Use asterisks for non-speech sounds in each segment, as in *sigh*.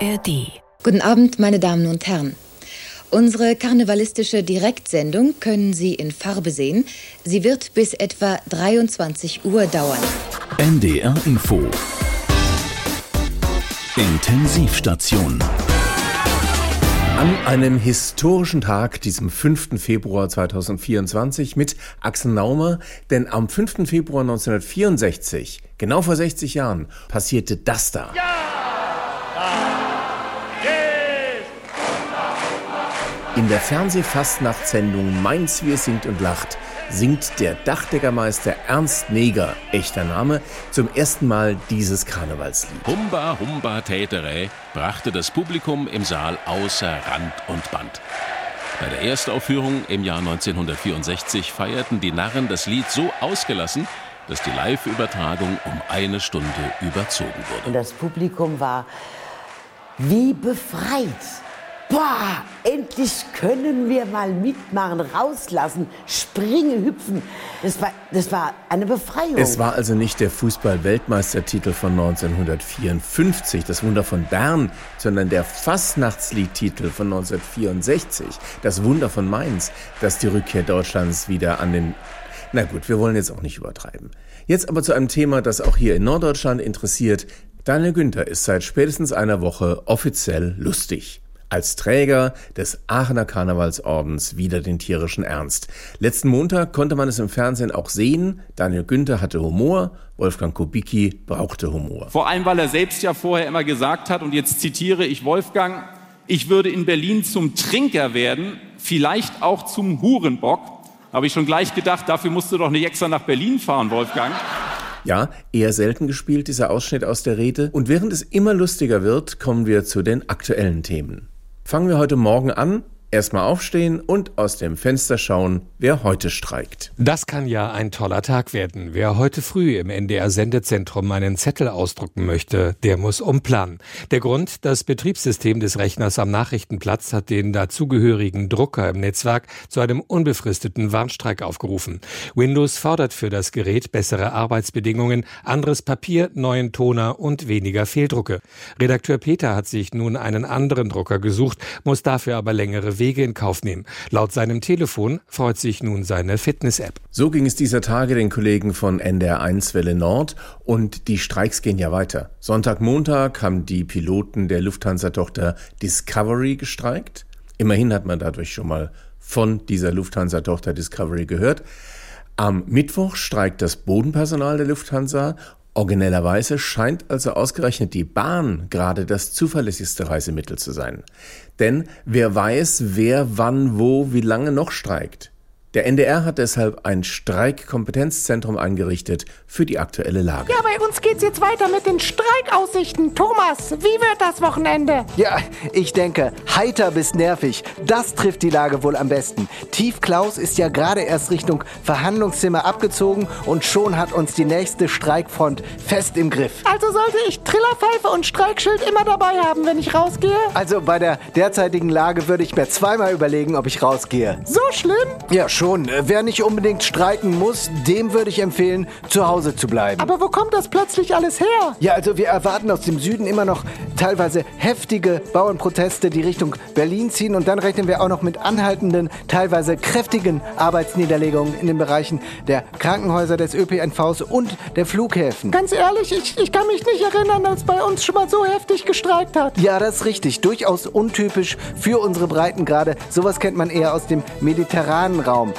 ARD. Guten Abend, meine Damen und Herren. Unsere karnevalistische Direktsendung können Sie in Farbe sehen. Sie wird bis etwa 23 Uhr dauern. NDR Info. Intensivstation. An einem historischen Tag, diesem 5. Februar 2024, mit Axel Naumer, denn am 5. Februar 1964, genau vor 60 Jahren, passierte das da. Ja! In der Fernsehfastnachtssendung Mainz, wir singt und lacht singt der Dachdeckermeister Ernst Neger, echter Name, zum ersten Mal dieses Karnevalslied. Humba, Humba, Täterä brachte das Publikum im Saal außer Rand und Band. Bei der Erstaufführung im Jahr 1964 feierten die Narren das Lied so ausgelassen, dass die Live-Übertragung um eine Stunde überzogen wurde. Und das Publikum war wie befreit Boah, endlich können wir mal mitmachen, rauslassen, springen, hüpfen. Das war, das war eine Befreiung. Es war also nicht der Fußball-Weltmeistertitel von 1954, das Wunder von Bern, sondern der Fastnachtsliedtitel von 1964, das Wunder von Mainz, das die Rückkehr Deutschlands wieder an den... Na gut, wir wollen jetzt auch nicht übertreiben. Jetzt aber zu einem Thema, das auch hier in Norddeutschland interessiert. Daniel Günther ist seit spätestens einer Woche offiziell lustig als Träger des Aachener Karnevalsordens wieder den tierischen Ernst. Letzten Montag konnte man es im Fernsehen auch sehen. Daniel Günther hatte Humor, Wolfgang Kubicki brauchte Humor. Vor allem, weil er selbst ja vorher immer gesagt hat, und jetzt zitiere ich Wolfgang, ich würde in Berlin zum Trinker werden, vielleicht auch zum Hurenbock. Habe ich schon gleich gedacht, dafür musst du doch nicht extra nach Berlin fahren, Wolfgang. Ja, eher selten gespielt, dieser Ausschnitt aus der Rede. Und während es immer lustiger wird, kommen wir zu den aktuellen Themen. Fangen wir heute Morgen an Erstmal aufstehen und aus dem Fenster schauen, wer heute streikt. Das kann ja ein toller Tag werden. Wer heute früh im NDR-Sendezentrum einen Zettel ausdrucken möchte, der muss umplanen. Der Grund, das Betriebssystem des Rechners am Nachrichtenplatz hat den dazugehörigen Drucker im Netzwerk zu einem unbefristeten Warnstreik aufgerufen. Windows fordert für das Gerät bessere Arbeitsbedingungen, anderes Papier, neuen Toner und weniger Fehldrucke. Redakteur Peter hat sich nun einen anderen Drucker gesucht, muss dafür aber längere Wege in Kauf nehmen. Laut seinem Telefon freut sich nun seine Fitness-App. So ging es dieser Tage den Kollegen von NDR1 Welle Nord und die Streiks gehen ja weiter. Sonntag, Montag haben die Piloten der Lufthansa-Tochter Discovery gestreikt. Immerhin hat man dadurch schon mal von dieser Lufthansa-Tochter Discovery gehört. Am Mittwoch streikt das Bodenpersonal der Lufthansa Originellerweise scheint also ausgerechnet die Bahn gerade das zuverlässigste Reisemittel zu sein. Denn wer weiß, wer wann, wo, wie lange noch streikt. Der NDR hat deshalb ein Streikkompetenzzentrum eingerichtet für die aktuelle Lage. Ja, bei uns geht's jetzt weiter mit den Streikaussichten. Thomas, wie wird das Wochenende? Ja, ich denke, heiter bis nervig. Das trifft die Lage wohl am besten. Tief Klaus ist ja gerade erst Richtung Verhandlungszimmer abgezogen und schon hat uns die nächste Streikfront fest im Griff. Also sollte ich Trillerpfeife und Streikschild immer dabei haben, wenn ich rausgehe? Also bei der derzeitigen Lage würde ich mir zweimal überlegen, ob ich rausgehe. So schlimm? Ja, schon schon. Wer nicht unbedingt streiken muss, dem würde ich empfehlen, zu Hause zu bleiben. Aber wo kommt das plötzlich alles her? Ja, also wir erwarten aus dem Süden immer noch teilweise heftige Bauernproteste, die Richtung Berlin ziehen. Und dann rechnen wir auch noch mit anhaltenden, teilweise kräftigen Arbeitsniederlegungen in den Bereichen der Krankenhäuser, des ÖPNVs und der Flughäfen. Ganz ehrlich, ich, ich kann mich nicht erinnern, dass bei uns schon mal so heftig gestreikt hat. Ja, das ist richtig. Durchaus untypisch für unsere Breitengrade. Sowas kennt man eher aus dem mediterranen Raum.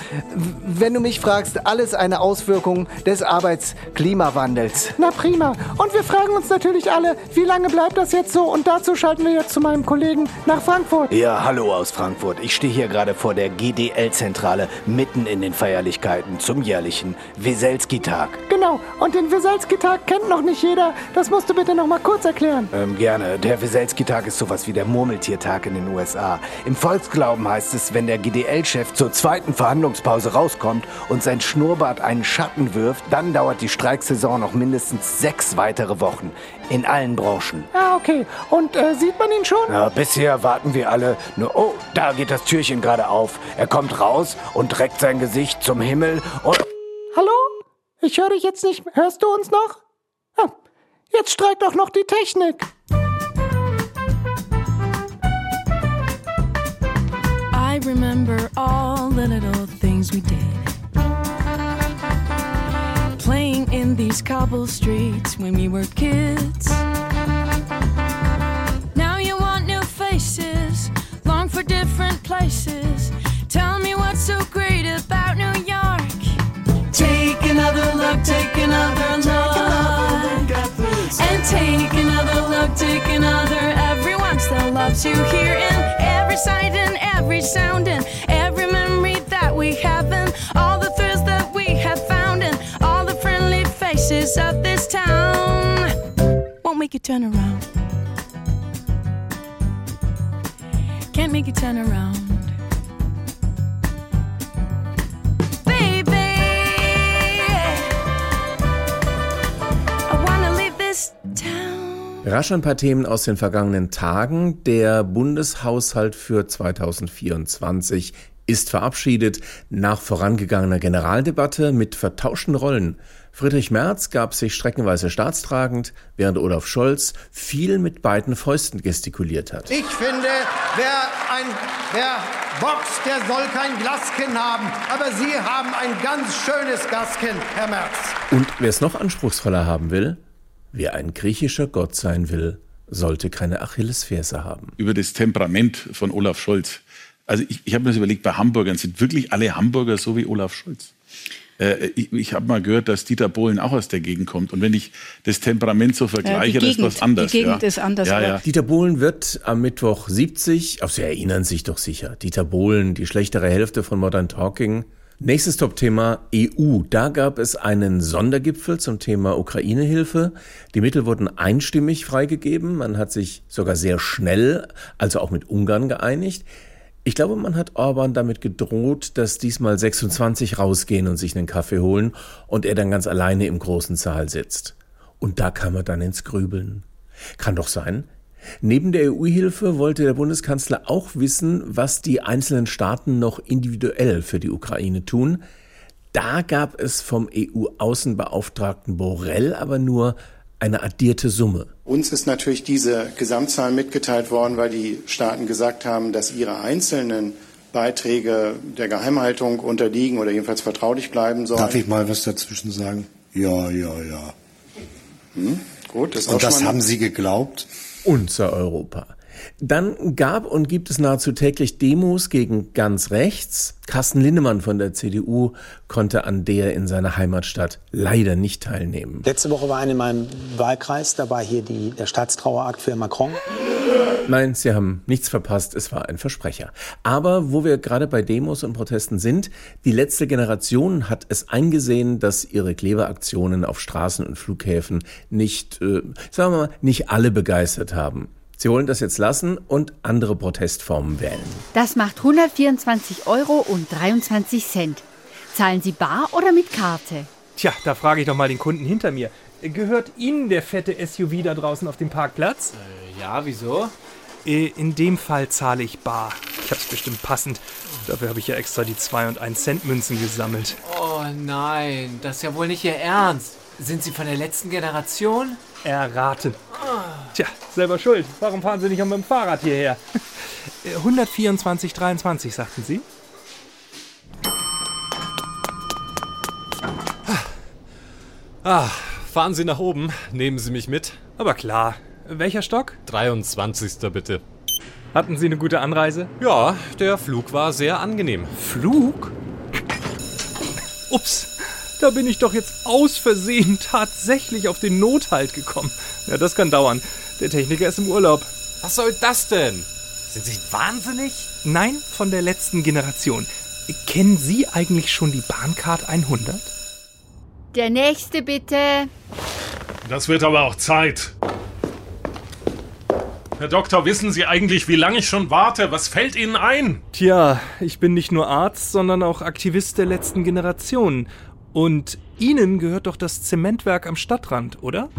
Wenn du mich fragst, alles eine Auswirkung des Arbeitsklimawandels. Na prima. Und wir fragen uns natürlich alle, wie lange bleibt das jetzt so? Und dazu schalten wir jetzt zu meinem Kollegen nach Frankfurt. Ja, hallo aus Frankfurt. Ich stehe hier gerade vor der GDL-Zentrale, mitten in den Feierlichkeiten zum jährlichen Weselski-Tag. Genau. Und den Weselski-Tag kennt noch nicht jeder. Das musst du bitte noch mal kurz erklären. Ähm, gerne. Der Weselski-Tag ist sowas wie der Murmeltiertag in den USA. Im Volksglauben heißt es, wenn der GDL-Chef zur zweiten Verhandlung Handlungspause rauskommt und sein Schnurrbart einen Schatten wirft, dann dauert die Streiksaison noch mindestens sechs weitere Wochen. In allen Branchen. Ah, okay. Und äh, sieht man ihn schon? Na, bisher warten wir alle nur, oh, da geht das Türchen gerade auf. Er kommt raus und reckt sein Gesicht zum Himmel und... Hallo? Ich höre dich jetzt nicht. Hörst du uns noch? Ah, jetzt streikt auch noch die Technik. I remember all the little things we did. Playing in these cobble streets when we were kids. Now you want new faces, long for different places. Tell me what's so great about New York. Take another look, take another look. And take another look, take another. Everyone still loves you here in every sight and every sound and every we have and all the thrills that we have found and all the friendly faces of this town. Won't make you turn around. Can't make you turn around. Baby, I wanna leave this town. Rasch ein paar Themen aus den vergangenen Tagen. Der Bundeshaushalt für 2024 ist verabschiedet nach vorangegangener Generaldebatte mit vertauschten Rollen. Friedrich Merz gab sich streckenweise staatstragend, während Olaf Scholz viel mit beiden Fäusten gestikuliert hat. Ich finde, wer, ein, wer boxt, der soll kein Glaskin haben. Aber Sie haben ein ganz schönes Glaskin, Herr Merz. Und wer es noch anspruchsvoller haben will, wer ein griechischer Gott sein will, sollte keine Achillesferse haben. Über das Temperament von Olaf Scholz. Also ich, ich habe mir das überlegt, bei Hamburgern sind wirklich alle Hamburger so wie Olaf Scholz. Äh, ich ich habe mal gehört, dass Dieter Bohlen auch aus der Gegend kommt. Und wenn ich das Temperament so vergleiche, das ist was anderes. Die Gegend ja. ist anders. Ja, ja. Dieter Bohlen wird am Mittwoch 70, auf Sie erinnern sich doch sicher. Dieter Bohlen, die schlechtere Hälfte von Modern Talking. Nächstes Top-Thema EU. Da gab es einen Sondergipfel zum Thema Ukraine-Hilfe. Die Mittel wurden einstimmig freigegeben. Man hat sich sogar sehr schnell, also auch mit Ungarn geeinigt. Ich glaube, man hat Orban damit gedroht, dass diesmal 26 rausgehen und sich einen Kaffee holen und er dann ganz alleine im großen Saal sitzt. Und da kam er dann ins Grübeln. Kann doch sein. Neben der EU-Hilfe wollte der Bundeskanzler auch wissen, was die einzelnen Staaten noch individuell für die Ukraine tun. Da gab es vom EU-Außenbeauftragten Borrell aber nur eine addierte Summe. Uns ist natürlich diese Gesamtzahl mitgeteilt worden, weil die Staaten gesagt haben, dass ihre einzelnen Beiträge der Geheimhaltung unterliegen oder jedenfalls vertraulich bleiben sollen. Darf ich mal was dazwischen sagen? Ja, ja, ja. Hm? Gut, das Und auch das haben Sie geglaubt? Unser Europa. Dann gab und gibt es nahezu täglich Demos gegen ganz rechts. Carsten Linnemann von der CDU konnte an der in seiner Heimatstadt leider nicht teilnehmen. Letzte Woche war eine in meinem Wahlkreis, da war hier die, der Staatstrauerakt für Macron. Nein, Sie haben nichts verpasst, es war ein Versprecher. Aber wo wir gerade bei Demos und Protesten sind, die letzte Generation hat es eingesehen, dass ihre Klebeaktionen auf Straßen und Flughäfen nicht, äh, sagen wir mal, nicht alle begeistert haben. Sie wollen das jetzt lassen und andere Protestformen wählen. Das macht 124 Euro und 23 Cent. Zahlen Sie bar oder mit Karte? Tja, da frage ich doch mal den Kunden hinter mir. Gehört Ihnen der fette SUV da draußen auf dem Parkplatz? Ja, wieso? Äh, In dem Fall zahle ich bar. Ich hab's bestimmt passend. Dafür habe ich ja extra die 2 und 1 Cent Münzen gesammelt. Oh nein, das ist ja wohl nicht Ihr Ernst. Sind Sie von der letzten Generation? Erraten. Tja, selber schuld. Warum fahren Sie nicht auch mit dem Fahrrad hierher? Äh, 124,23 sagten Sie? Ah, fahren Sie nach oben, nehmen Sie mich mit. Aber klar. Welcher Stock? 23. bitte. Hatten Sie eine gute Anreise? Ja, der Flug war sehr angenehm. Flug? Ups, da bin ich doch jetzt aus Versehen *laughs* tatsächlich auf den Nothalt gekommen. Ja, das kann dauern. Der Techniker ist im Urlaub. Was soll das denn? Sind Sie wahnsinnig? Nein, von der letzten Generation. Kennen Sie eigentlich schon die Bahncard 100? Der nächste bitte. Das wird aber auch Zeit. Herr Doktor, wissen Sie eigentlich, wie lange ich schon warte? Was fällt Ihnen ein? Tja, ich bin nicht nur Arzt, sondern auch Aktivist der letzten Generation. Und Ihnen gehört doch das Zementwerk am Stadtrand, oder?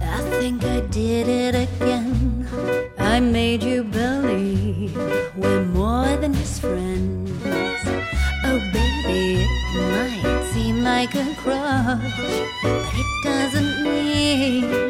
I think I did it again. I made you believe we're more than just friends. Oh, baby, it might seem like a crush, but it doesn't mean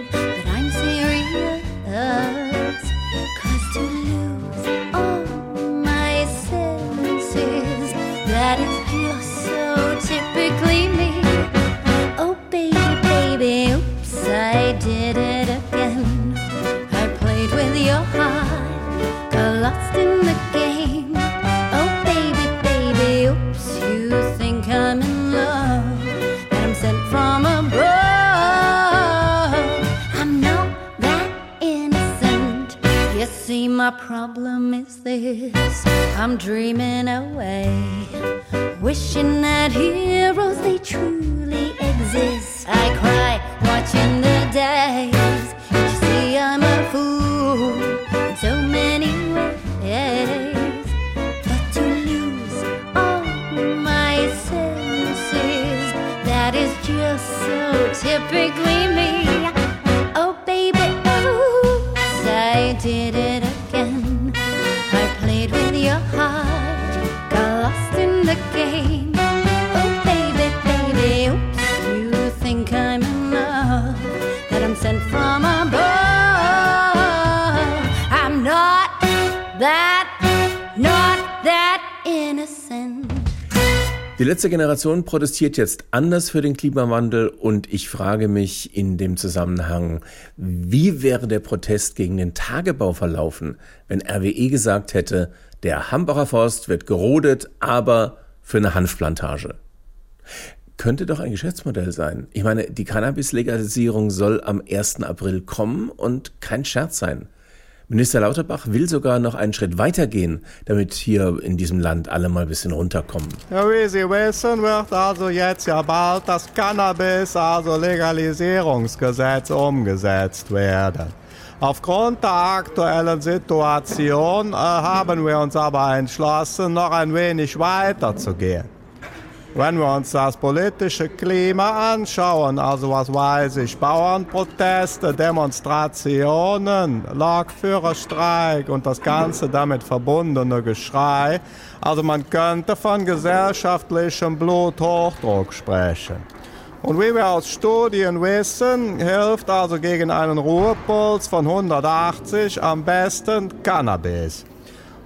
I'm dreaming away, wishing that heroes Die letzte Generation protestiert jetzt anders für den Klimawandel und ich frage mich in dem Zusammenhang, wie wäre der Protest gegen den Tagebau verlaufen, wenn RWE gesagt hätte, der Hambacher Forst wird gerodet, aber für eine Hanfplantage. Könnte doch ein Geschäftsmodell sein. Ich meine, die Cannabis-Legalisierung soll am 1. April kommen und kein Scherz sein. Minister Lauterbach will sogar noch einen Schritt weiter gehen, damit hier in diesem Land alle mal ein bisschen runterkommen. Ja, wie Sie wissen, wird also jetzt ja bald das Cannabis, also Legalisierungsgesetz, umgesetzt werden. Aufgrund der aktuellen Situation äh, haben wir uns aber entschlossen, noch ein wenig weiter zu gehen. Wenn wir uns das politische Klima anschauen, also was weiß ich, Bauernproteste, Demonstrationen, Lokführerstreik und das ganze damit verbundene Geschrei, also man könnte von gesellschaftlichem Bluthochdruck sprechen. Und wie wir aus Studien wissen, hilft also gegen einen Ruhepuls von 180 am besten Cannabis.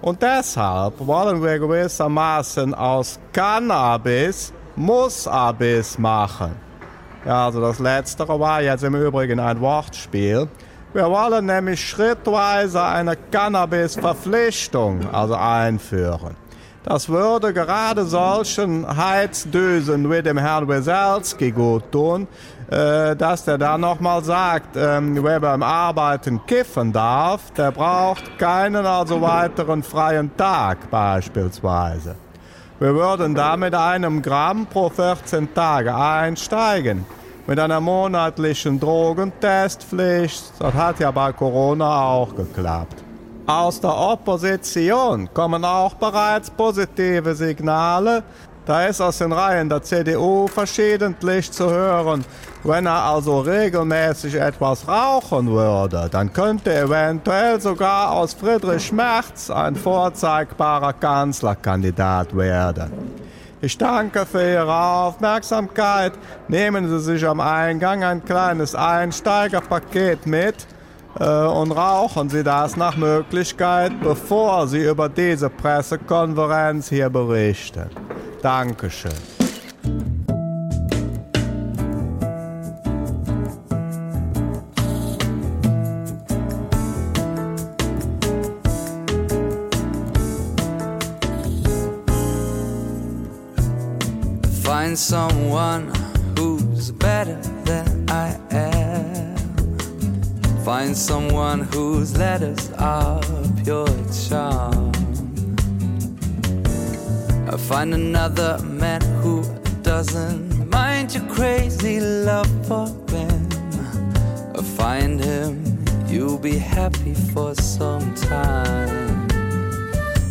Und deshalb wollen wir gewissermaßen aus Cannabis Mussabis machen. Ja, also das Letztere war jetzt im Übrigen ein Wortspiel. Wir wollen nämlich schrittweise eine Cannabis-Verpflichtung also einführen. Das würde gerade solchen Heizdösen wie dem Herrn Weselski gut tun, dass der dann nochmal sagt, ähm, wer beim Arbeiten kiffen darf, der braucht keinen also weiteren freien Tag beispielsweise. Wir würden da mit einem Gramm pro 14 Tage einsteigen. Mit einer monatlichen Drogentestpflicht. Das hat ja bei Corona auch geklappt. Aus der Opposition kommen auch bereits positive Signale. Da ist aus den Reihen der CDU verschiedentlich zu hören. Wenn er also regelmäßig etwas rauchen würde, dann könnte eventuell sogar aus Friedrich Merz ein vorzeigbarer Kanzlerkandidat werden. Ich danke für Ihre Aufmerksamkeit. Nehmen Sie sich am Eingang ein kleines Einsteigerpaket mit und rauchen Sie das nach Möglichkeit, bevor Sie über diese Pressekonferenz hier berichten. Dankeschön. Find someone who's better than. Find someone whose letters are pure charm. I find another man who doesn't mind your crazy love for him. I find him, you'll be happy for some time.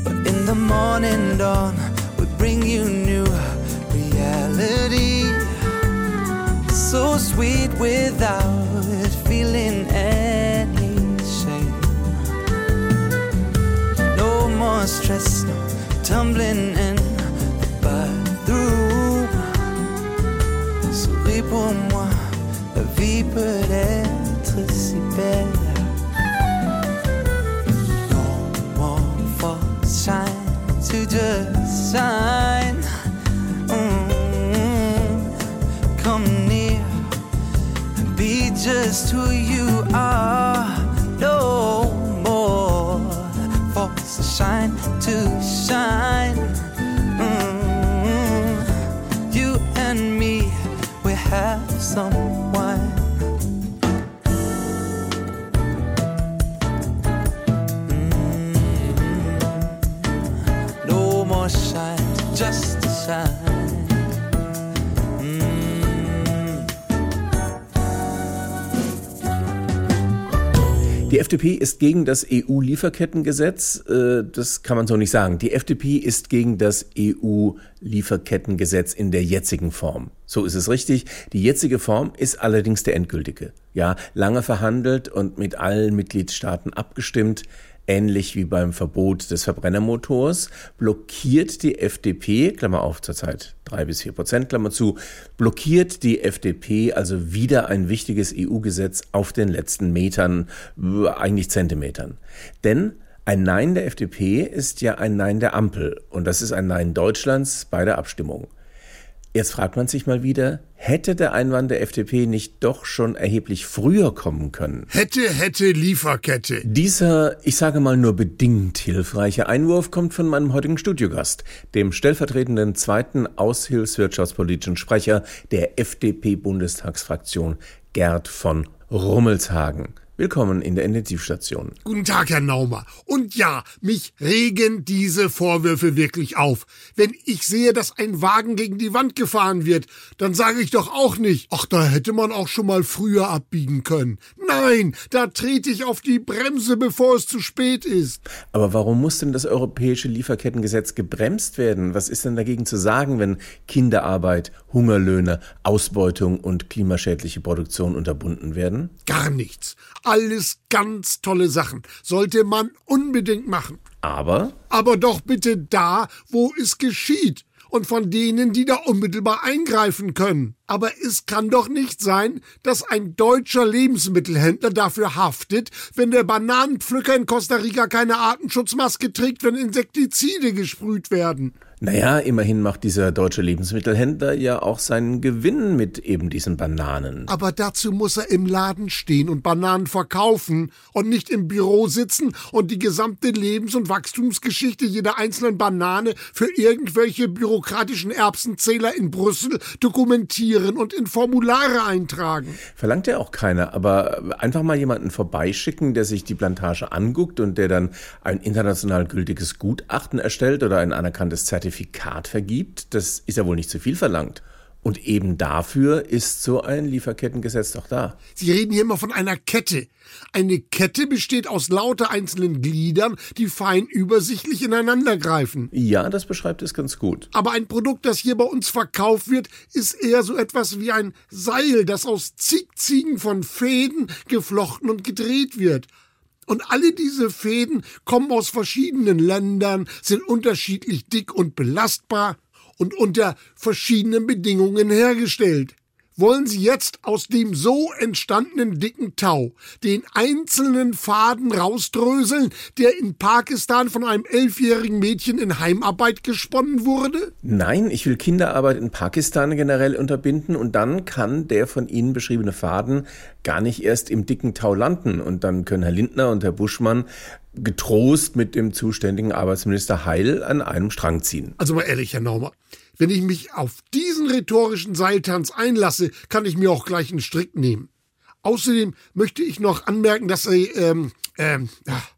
But in the morning dawn, we bring you new reality. So sweet without stress, no tumbling in the bathroom. Souris pour moi, la vie peut être si belle. No more false shine to just shine. Mm, Come near, be just who you FDP ist gegen das EU-Lieferkettengesetz. Äh, Das kann man so nicht sagen. Die FDP ist gegen das EU-Lieferkettengesetz in der jetzigen Form. So ist es richtig. Die jetzige Form ist allerdings der endgültige. Ja, lange verhandelt und mit allen Mitgliedstaaten abgestimmt. Ähnlich wie beim Verbot des Verbrennermotors blockiert die FDP, Klammer auf zurzeit drei bis vier Prozent, Klammer zu, blockiert die FDP also wieder ein wichtiges EU-Gesetz auf den letzten Metern, eigentlich Zentimetern. Denn ein Nein der FDP ist ja ein Nein der Ampel und das ist ein Nein Deutschlands bei der Abstimmung. Jetzt fragt man sich mal wieder, hätte der Einwand der FDP nicht doch schon erheblich früher kommen können? Hätte, hätte, Lieferkette. Dieser, ich sage mal nur bedingt hilfreiche Einwurf kommt von meinem heutigen Studiogast, dem stellvertretenden zweiten aushilfswirtschaftspolitischen Sprecher der FDP-Bundestagsfraktion, Gerd von Rummelshagen. Willkommen in der Intensivstation. Guten Tag, Herr Naumer. Und ja, mich regen diese Vorwürfe wirklich auf. Wenn ich sehe, dass ein Wagen gegen die Wand gefahren wird, dann sage ich doch auch nicht, ach, da hätte man auch schon mal früher abbiegen können. Nein, da trete ich auf die Bremse, bevor es zu spät ist. Aber warum muss denn das europäische Lieferkettengesetz gebremst werden? Was ist denn dagegen zu sagen, wenn Kinderarbeit, Hungerlöhne, Ausbeutung und klimaschädliche Produktion unterbunden werden? Gar nichts. Alles ganz tolle Sachen. Sollte man unbedingt machen. Aber Aber doch bitte da, wo es geschieht. Und von denen, die da unmittelbar eingreifen können. Aber es kann doch nicht sein, dass ein deutscher Lebensmittelhändler dafür haftet, wenn der Bananenpflücker in Costa Rica keine Artenschutzmaske trägt, wenn Insektizide gesprüht werden. Naja, immerhin macht dieser deutsche Lebensmittelhändler ja auch seinen Gewinn mit eben diesen Bananen. Aber dazu muss er im Laden stehen und Bananen verkaufen und nicht im Büro sitzen und die gesamte Lebens- und Wachstumsgeschichte jeder einzelnen Banane für irgendwelche bürokratischen Erbsenzähler in Brüssel dokumentieren und in Formulare eintragen. Verlangt ja auch keiner, aber einfach mal jemanden vorbeischicken, der sich die Plantage anguckt und der dann ein international gültiges Gutachten erstellt oder ein anerkanntes Zertifikat vergibt, das ist ja wohl nicht zu viel verlangt. Und eben dafür ist so ein Lieferkettengesetz doch da. Sie reden hier immer von einer Kette. Eine Kette besteht aus lauter einzelnen Gliedern, die fein übersichtlich ineinandergreifen. Ja, das beschreibt es ganz gut. Aber ein Produkt, das hier bei uns verkauft wird, ist eher so etwas wie ein Seil, das aus zig Ziegen von Fäden geflochten und gedreht wird. Und alle diese Fäden kommen aus verschiedenen Ländern, sind unterschiedlich dick und belastbar und unter verschiedenen Bedingungen hergestellt. Wollen Sie jetzt aus dem so entstandenen dicken Tau den einzelnen Faden rausdröseln, der in Pakistan von einem elfjährigen Mädchen in Heimarbeit gesponnen wurde? Nein, ich will Kinderarbeit in Pakistan generell unterbinden und dann kann der von Ihnen beschriebene Faden gar nicht erst im dicken Tau landen und dann können Herr Lindner und Herr Buschmann getrost mit dem zuständigen Arbeitsminister Heil an einem Strang ziehen. Also mal ehrlich, Herr Naumer, wenn ich mich auf diesen rhetorischen Seiltanz einlasse, kann ich mir auch gleich einen Strick nehmen. Außerdem möchte ich noch anmerken, dass Sie, ähm, ähm, ach,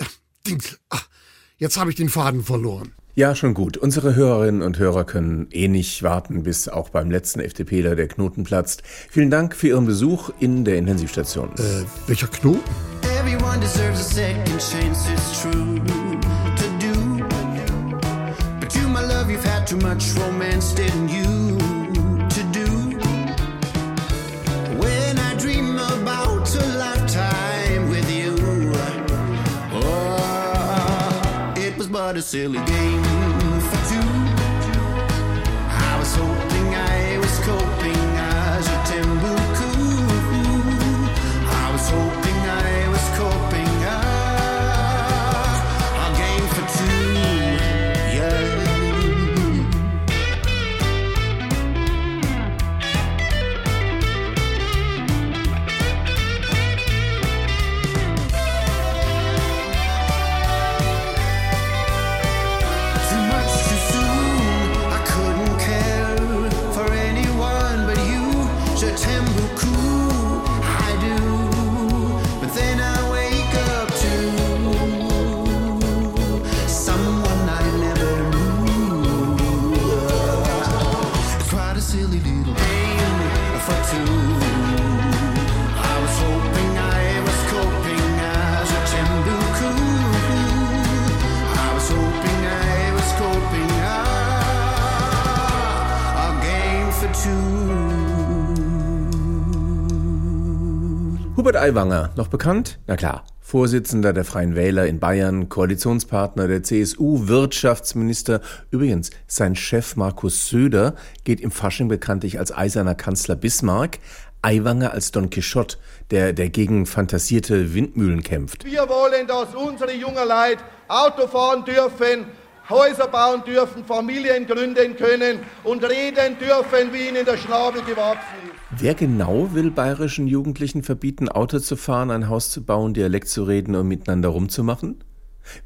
ach, Dings, ach, jetzt habe ich den Faden verloren. Ja, schon gut. Unsere Hörerinnen und Hörer können eh nicht warten, bis auch beim letzten FDPler der Knoten platzt. Vielen Dank für Ihren Besuch in der Intensivstation. Äh, welcher Knoten? Everyone deserves a second chance, it's true too much romance, didn't you? To do. When I dream about a lifetime with you, oh, it was but a silly game Hubert Aiwanger, noch bekannt? Na klar, Vorsitzender der Freien Wähler in Bayern, Koalitionspartner der CSU, Wirtschaftsminister. Übrigens, sein Chef Markus Söder geht im Fasching bekanntlich als eiserner Kanzler Bismarck. Aiwanger als Don Quixote, der, der gegen fantasierte Windmühlen kämpft. Wir wollen, dass unsere jungen Leute Auto fahren dürfen, Häuser bauen dürfen, Familien gründen können und reden dürfen, wie ihnen der Schnabel gewachsen ist. Wer genau will bayerischen Jugendlichen verbieten, Auto zu fahren, ein Haus zu bauen, Dialekt zu reden und miteinander rumzumachen?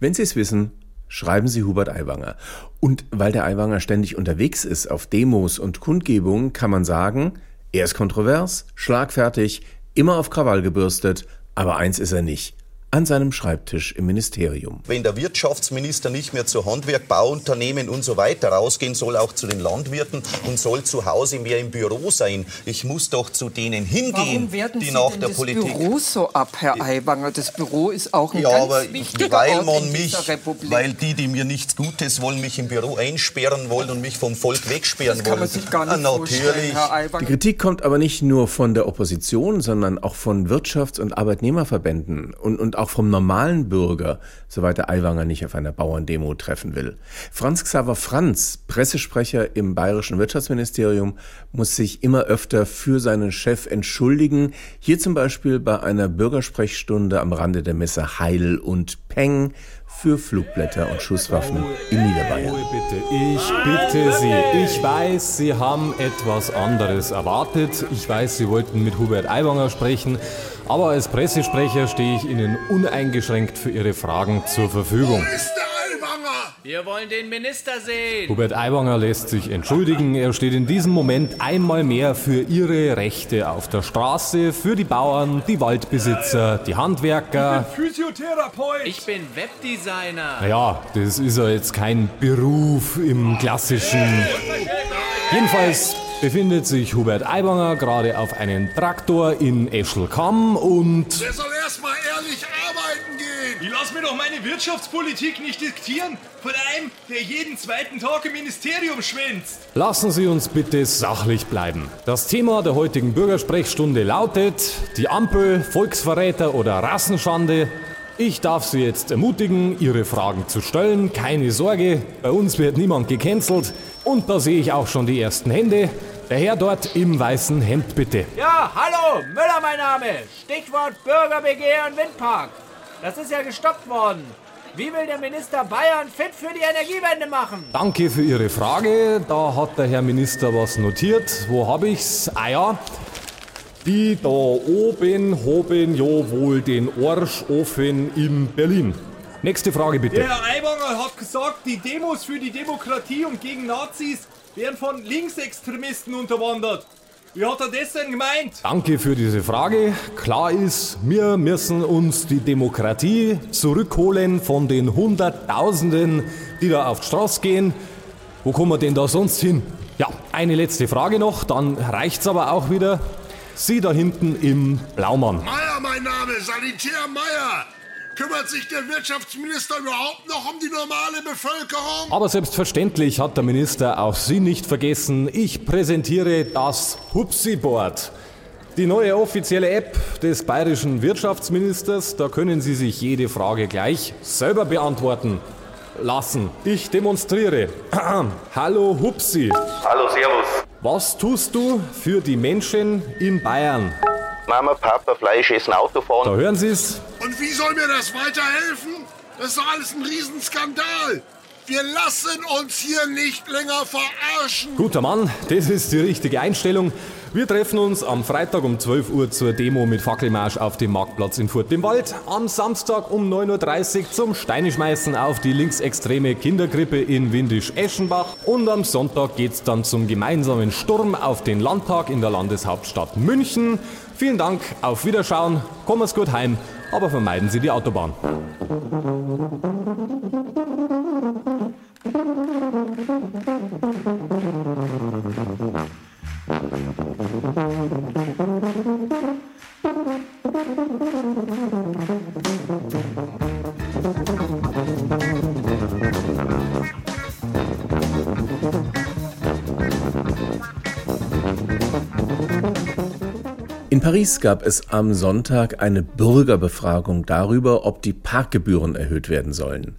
Wenn Sie es wissen, schreiben Sie Hubert Aiwanger. Und weil der Aiwanger ständig unterwegs ist auf Demos und Kundgebungen, kann man sagen, er ist kontrovers, schlagfertig, immer auf Krawall gebürstet, aber eins ist er nicht. An seinem Schreibtisch im Ministerium. Wenn der Wirtschaftsminister nicht mehr zu Handwerk, Bauunternehmen und so weiter rausgehen soll, auch zu den Landwirten und soll zu Hause mehr im Büro sein. Ich muss doch zu denen hingehen, Warum werden die Sie nach denn der das Politik. Büro so ab, Herr Aiwanger? Das Büro ist auch ein ja, ganz aber wichtiger weil Ort man in mich, Republik. weil die, die mir nichts Gutes wollen, mich im Büro einsperren wollen und mich vom Volk wegsperren Das kann wollen. man sich gar nicht Ah, natürlich. Herr Die. Kritik kommt aber nicht nur von der Opposition, sondern auch von Wirtschafts- und Arbeitnehmerverbänden und, und auch vom normalen Bürger, soweit der Aiwanger nicht auf einer Bauerndemo treffen will. Franz Xaver Franz, Pressesprecher im bayerischen Wirtschaftsministerium, muss sich immer öfter für seinen Chef entschuldigen. Hier zum Beispiel bei einer Bürgersprechstunde am Rande der Messe Heil und Peng für Flugblätter und Schusswaffen in Niederbayern. Bitte, ich bitte Sie. Ich weiß, Sie haben etwas anderes erwartet. Ich weiß, Sie wollten mit Hubert Aiwanger sprechen. Aber als Pressesprecher stehe ich Ihnen uneingeschränkt für Ihre Fragen zur Verfügung. Wir wollen den Minister sehen. Hubert Aiwanger lässt sich entschuldigen. Er steht in diesem Moment einmal mehr für Ihre Rechte auf der Straße, für die Bauern, die Waldbesitzer, die Handwerker. Physiotherapeut. Ich bin Webdesigner. Naja, das ist ja jetzt kein Beruf im klassischen. Jedenfalls befindet sich Hubert Aiwanger gerade auf einem Traktor in Eschelkamm und Der soll erstmal ehrlich arbeiten gehen. Ich lass mir doch meine Wirtschaftspolitik nicht diktieren von einem, der jeden zweiten Tag im Ministerium schwänzt. lassen Sie uns bitte sachlich bleiben. Das Thema der heutigen Bürgersprechstunde lautet die Ampel, Volksverräter oder Rassenschande. Ich darf Sie jetzt ermutigen, Ihre Fragen zu stellen. Keine Sorge, bei uns wird niemand gecancelt. Und da sehe ich auch schon die ersten Hände. Der Herr dort im weißen Hemd bitte. Ja, hallo, Müller mein Name. Stichwort Bürgerbegehr und Windpark. Das ist ja gestoppt worden. Wie will der Minister Bayern fit für die Energiewende machen? Danke für Ihre Frage. Da hat der Herr Minister was notiert. Wo habe ich's? Ah ja. Die da oben haben ja wohl den Arsch offen in Berlin. Nächste Frage bitte. Der Herr Aiwanger hat gesagt, die Demos für die Demokratie und gegen Nazis werden von Linksextremisten unterwandert. Wie hat er das denn gemeint? Danke für diese Frage. Klar ist, wir müssen uns die Demokratie zurückholen von den Hunderttausenden, die da auf die Straße gehen. Wo kommen wir denn da sonst hin? Ja, eine letzte Frage noch, dann reicht's aber auch wieder. Sie da hinten im Blaumann. Meier, mein Name, Sanitär Meier. Kümmert sich der Wirtschaftsminister überhaupt noch um die normale Bevölkerung? Aber selbstverständlich hat der Minister auch Sie nicht vergessen. Ich präsentiere das Hupsi-Board. Die neue offizielle App des bayerischen Wirtschaftsministers, da können Sie sich jede Frage gleich selber beantworten lassen. Ich demonstriere. *clears throat* Hallo Hupsi. Hallo, Servus. Was tust du für die Menschen in Bayern? Mama, Papa, Fleisch essen, Auto fahren. Da hören Sie es. Und wie soll mir das weiterhelfen? Das ist doch alles ein Riesenskandal. Wir lassen uns hier nicht länger verarschen. Guter Mann, das ist die richtige Einstellung. Wir treffen uns am Freitag um 12 Uhr zur Demo mit Fackelmarsch auf dem Marktplatz in Furt im Wald. Am Samstag um 9.30 Uhr zum Steineschmeißen auf die linksextreme Kinderkrippe in Windisch-Eschenbach. Und am Sonntag geht's dann zum gemeinsamen Sturm auf den Landtag in der Landeshauptstadt München. Vielen Dank, auf Wiederschauen, kommen Sie gut heim, aber vermeiden Sie die Autobahn. In Paris gab es am Sonntag eine Bürgerbefragung darüber, ob die Parkgebühren erhöht werden sollen.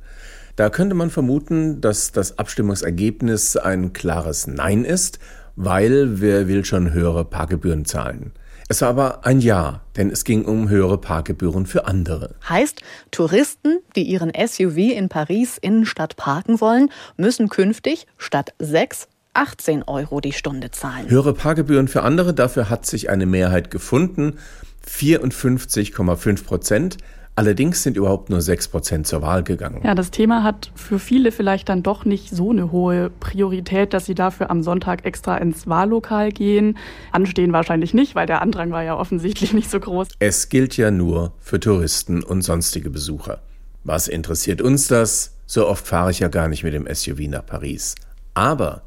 Da könnte man vermuten, dass das Abstimmungsergebnis ein klares Nein ist, weil wer will schon höhere Parkgebühren zahlen? Es war aber ein Ja, denn es ging um höhere Parkgebühren für andere. Heißt, Touristen, die ihren SUV in Paris Innenstadt parken wollen, müssen künftig statt 6 18 Euro die Stunde zahlen. Höhere Parkgebühren für andere, dafür hat sich eine Mehrheit gefunden. 54,5 Prozent. Allerdings sind überhaupt nur 6 Prozent zur Wahl gegangen. Ja, das Thema hat für viele vielleicht dann doch nicht so eine hohe Priorität, dass sie dafür am Sonntag extra ins Wahllokal gehen. Anstehen wahrscheinlich nicht, weil der Andrang war ja offensichtlich *laughs* nicht so groß. Es gilt ja nur für Touristen und sonstige Besucher. Was interessiert uns das? So oft fahre ich ja gar nicht mit dem SUV nach Paris. Aber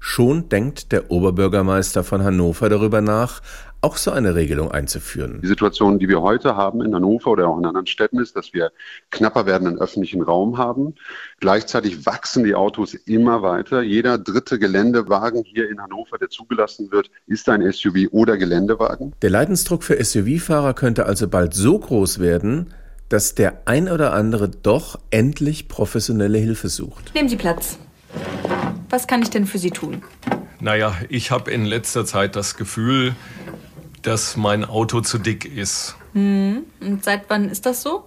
schon denkt der Oberbürgermeister von Hannover darüber nach, auch so eine Regelung einzuführen. Die Situation, die wir heute haben in Hannover oder auch in anderen Städten, ist, dass wir knapper werdenden öffentlichen Raum haben. Gleichzeitig wachsen die Autos immer weiter. Jeder dritte Geländewagen hier in Hannover, der zugelassen wird, ist ein SUV oder Geländewagen. Der Leidensdruck für SUV-Fahrer könnte also bald so groß werden, dass der ein oder andere doch endlich professionelle Hilfe sucht. Nehmen Sie Platz. Was kann ich denn für Sie tun? Naja, ich habe in letzter Zeit das Gefühl, dass mein Auto zu dick ist. Hm. Und seit wann ist das so?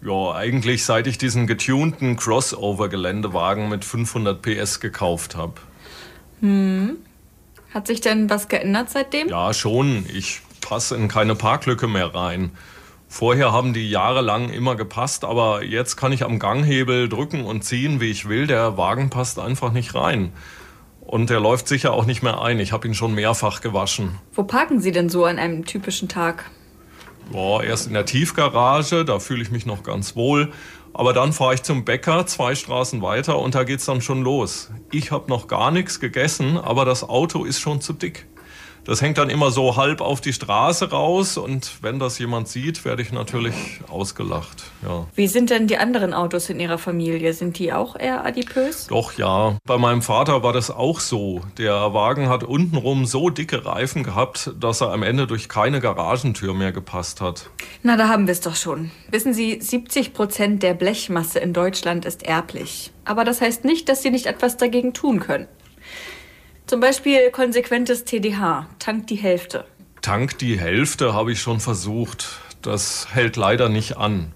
Ja, eigentlich seit ich diesen getunten Crossover-Geländewagen mit 500 PS gekauft habe. Hm. Hat sich denn was geändert seitdem? Ja, schon. Ich passe in keine Parklücke mehr rein. Vorher haben die jahrelang immer gepasst, aber jetzt kann ich am Ganghebel drücken und ziehen, wie ich will. Der Wagen passt einfach nicht rein. Und der läuft sicher auch nicht mehr ein. Ich habe ihn schon mehrfach gewaschen. Wo parken Sie denn so an einem typischen Tag? Boah, erst in der Tiefgarage, da fühle ich mich noch ganz wohl. Aber dann fahre ich zum Bäcker, zwei Straßen weiter, und da geht's dann schon los. Ich habe noch gar nichts gegessen, aber das Auto ist schon zu dick. Das hängt dann immer so halb auf die Straße raus und wenn das jemand sieht, werde ich natürlich ausgelacht. Ja. Wie sind denn die anderen Autos in Ihrer Familie? Sind die auch eher adipös? Doch ja, bei meinem Vater war das auch so. Der Wagen hat untenrum so dicke Reifen gehabt, dass er am Ende durch keine Garagentür mehr gepasst hat. Na, da haben wir es doch schon. Wissen Sie, 70 Prozent der Blechmasse in Deutschland ist erblich. Aber das heißt nicht, dass Sie nicht etwas dagegen tun können. Zum Beispiel konsequentes TDH, tankt die Hälfte. Tank die Hälfte habe ich schon versucht. Das hält leider nicht an.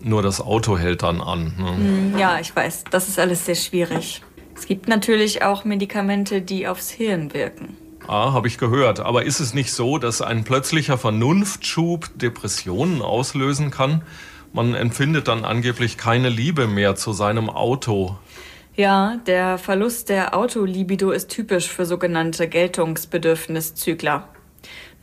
Nur das Auto hält dann an. Ne? Hm, ja, ich weiß, das ist alles sehr schwierig. Es gibt natürlich auch Medikamente, die aufs Hirn wirken. Ah, habe ich gehört. Aber ist es nicht so, dass ein plötzlicher Vernunftschub Depressionen auslösen kann? Man empfindet dann angeblich keine Liebe mehr zu seinem Auto. Ja, der Verlust der Autolibido ist typisch für sogenannte Geltungsbedürfniszykler.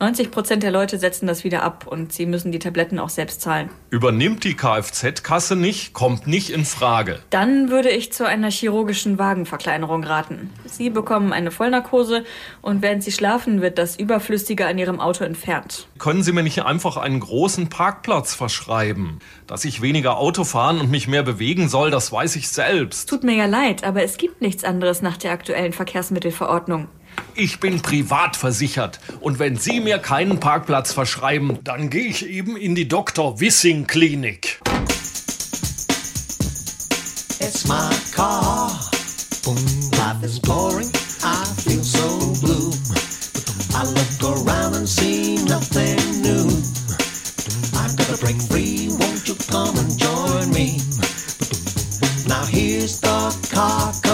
90 Prozent der Leute setzen das wieder ab und sie müssen die Tabletten auch selbst zahlen. Übernimmt die Kfz-Kasse nicht, kommt nicht in Frage. Dann würde ich zu einer chirurgischen Wagenverkleinerung raten. Sie bekommen eine Vollnarkose und während Sie schlafen, wird das Überflüssige an Ihrem Auto entfernt. Können Sie mir nicht einfach einen großen Parkplatz verschreiben? Dass ich weniger Auto fahren und mich mehr bewegen soll, das weiß ich selbst. Tut mir ja leid, aber es gibt nichts anderes nach der aktuellen Verkehrsmittelverordnung. Ich bin privat versichert und wenn Sie mir keinen Parkplatz verschreiben, dann gehe ich eben in die Dr. Wissing Klinik. It's my car. Life is boring. I feel so blue. I look around and see nothing new. I've got a break free. Won't you come and join me? Now here's the car.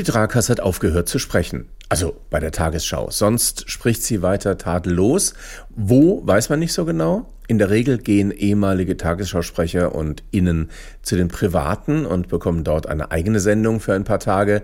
Judith Rakers hat aufgehört zu sprechen. Also bei der Tagesschau. Sonst spricht sie weiter tadellos. Wo, weiß man nicht so genau. In der Regel gehen ehemalige Tagesschausprecher und Innen zu den Privaten und bekommen dort eine eigene Sendung für ein paar Tage.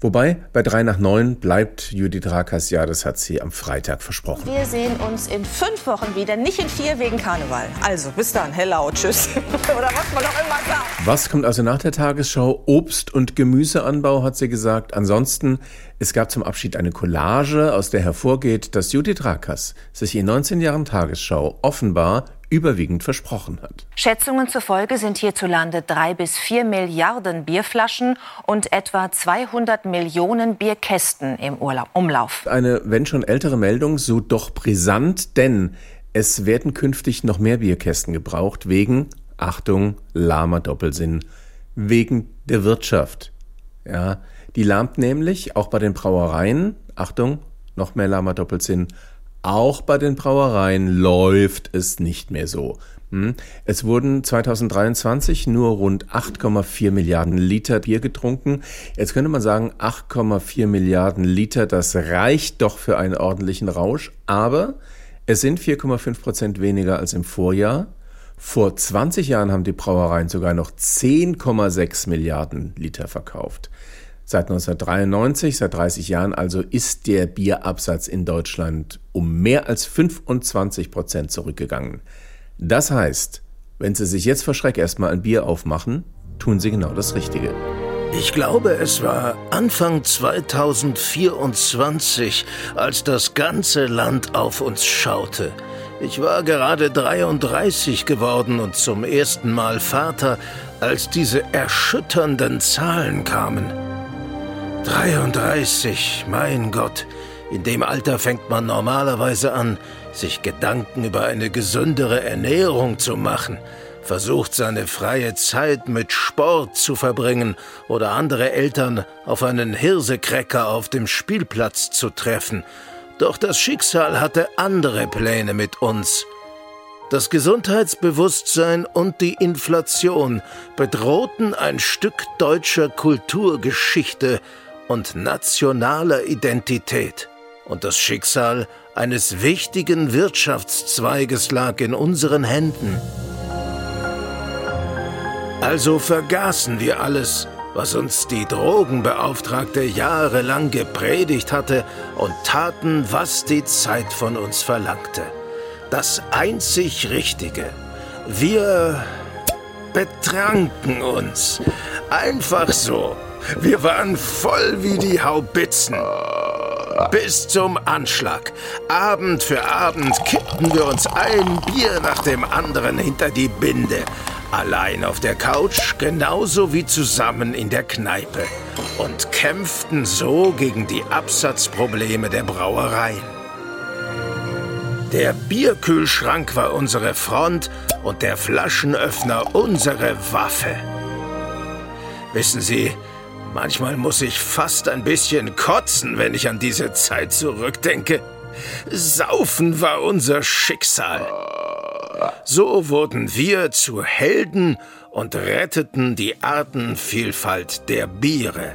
Wobei, bei 3 nach 9 bleibt Judith Rakers ja, das hat sie am Freitag versprochen. Wir sehen uns in fünf Wochen wieder, nicht in vier wegen Karneval. Also, bis dann. Hello, tschüss. *laughs* Oder was man doch immer sagt. Was kommt also nach der Tagesschau? Obst- und Gemüseanbau, hat sie gesagt. Ansonsten, es gab zum Abschied eine Collage, aus der hervorgeht, dass Judith Rakers sich in 19 Jahren Tagesschau offenbar überwiegend versprochen hat. Schätzungen zufolge sind hierzulande drei bis vier Milliarden Bierflaschen und etwa 200 Millionen Bierkästen im Urlaub, Umlauf. Eine, wenn schon ältere Meldung, so doch brisant, denn es werden künftig noch mehr Bierkästen gebraucht wegen, Achtung, lahmer Doppelsinn, wegen der Wirtschaft. Ja, die lahmt nämlich auch bei den Brauereien, Achtung, noch mehr lahmer Doppelsinn, auch bei den Brauereien läuft es nicht mehr so. Hm? Es wurden 2023 nur rund 8,4 Milliarden Liter Bier getrunken. Jetzt könnte man sagen, 8,4 Milliarden Liter, das reicht doch für einen ordentlichen Rausch, aber es sind 4,5 Prozent weniger als im Vorjahr. Vor 20 Jahren haben die Brauereien sogar noch 10,6 Milliarden Liter verkauft. Seit 1993, seit 30 Jahren also, ist der Bierabsatz in Deutschland um mehr als 25 Prozent zurückgegangen. Das heißt, wenn Sie sich jetzt vor Schreck erstmal ein Bier aufmachen, tun Sie genau das Richtige. Ich glaube, es war Anfang 2024, als das ganze Land auf uns schaute. Ich war gerade 33 geworden und zum ersten Mal Vater, als diese erschütternden Zahlen kamen. 33, mein Gott. In dem Alter fängt man normalerweise an, sich Gedanken über eine gesündere Ernährung zu machen, versucht seine freie Zeit mit Sport zu verbringen oder andere Eltern auf einen Hirsekrecker auf dem Spielplatz zu treffen. Doch das Schicksal hatte andere Pläne mit uns. Das Gesundheitsbewusstsein und die Inflation bedrohten ein Stück deutscher Kulturgeschichte und nationaler Identität. Und das Schicksal eines wichtigen Wirtschaftszweiges lag in unseren Händen. Also vergaßen wir alles, was uns die Drogenbeauftragte jahrelang gepredigt hatte und taten, was die Zeit von uns verlangte. Das einzig Richtige. Wir betranken uns. Einfach so. Wir waren voll wie die Haubitzen. Bis zum Anschlag. Abend für Abend kippten wir uns ein Bier nach dem anderen hinter die Binde. Allein auf der Couch, genauso wie zusammen in der Kneipe. Und kämpften so gegen die Absatzprobleme der Brauereien. Der Bierkühlschrank war unsere Front und der Flaschenöffner unsere Waffe. Wissen Sie, manchmal muss ich fast ein bisschen kotzen, wenn ich an diese Zeit zurückdenke. Saufen war unser Schicksal. So wurden wir zu Helden und retteten die Artenvielfalt der Biere.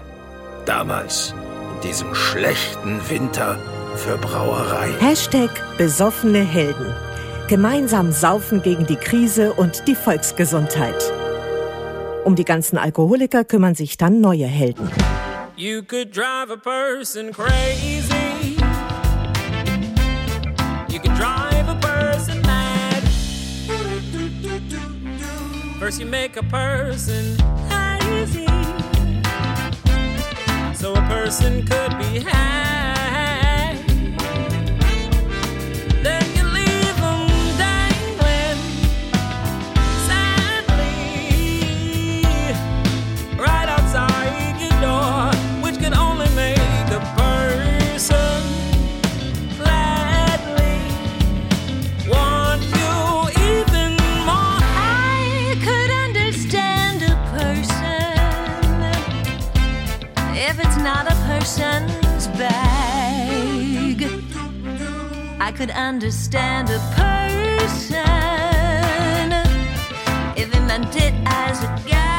Damals, in diesem schlechten Winter für Brauereien. Hashtag besoffene Helden. Gemeinsam saufen gegen die Krise und die Volksgesundheit. Um die ganzen Alkoholiker kümmern sich dann neue Helden. You could drive a person crazy. You could drive a person mad. First, you make a person hazy. So a person could be had. I could understand a person if it meant it as a gag.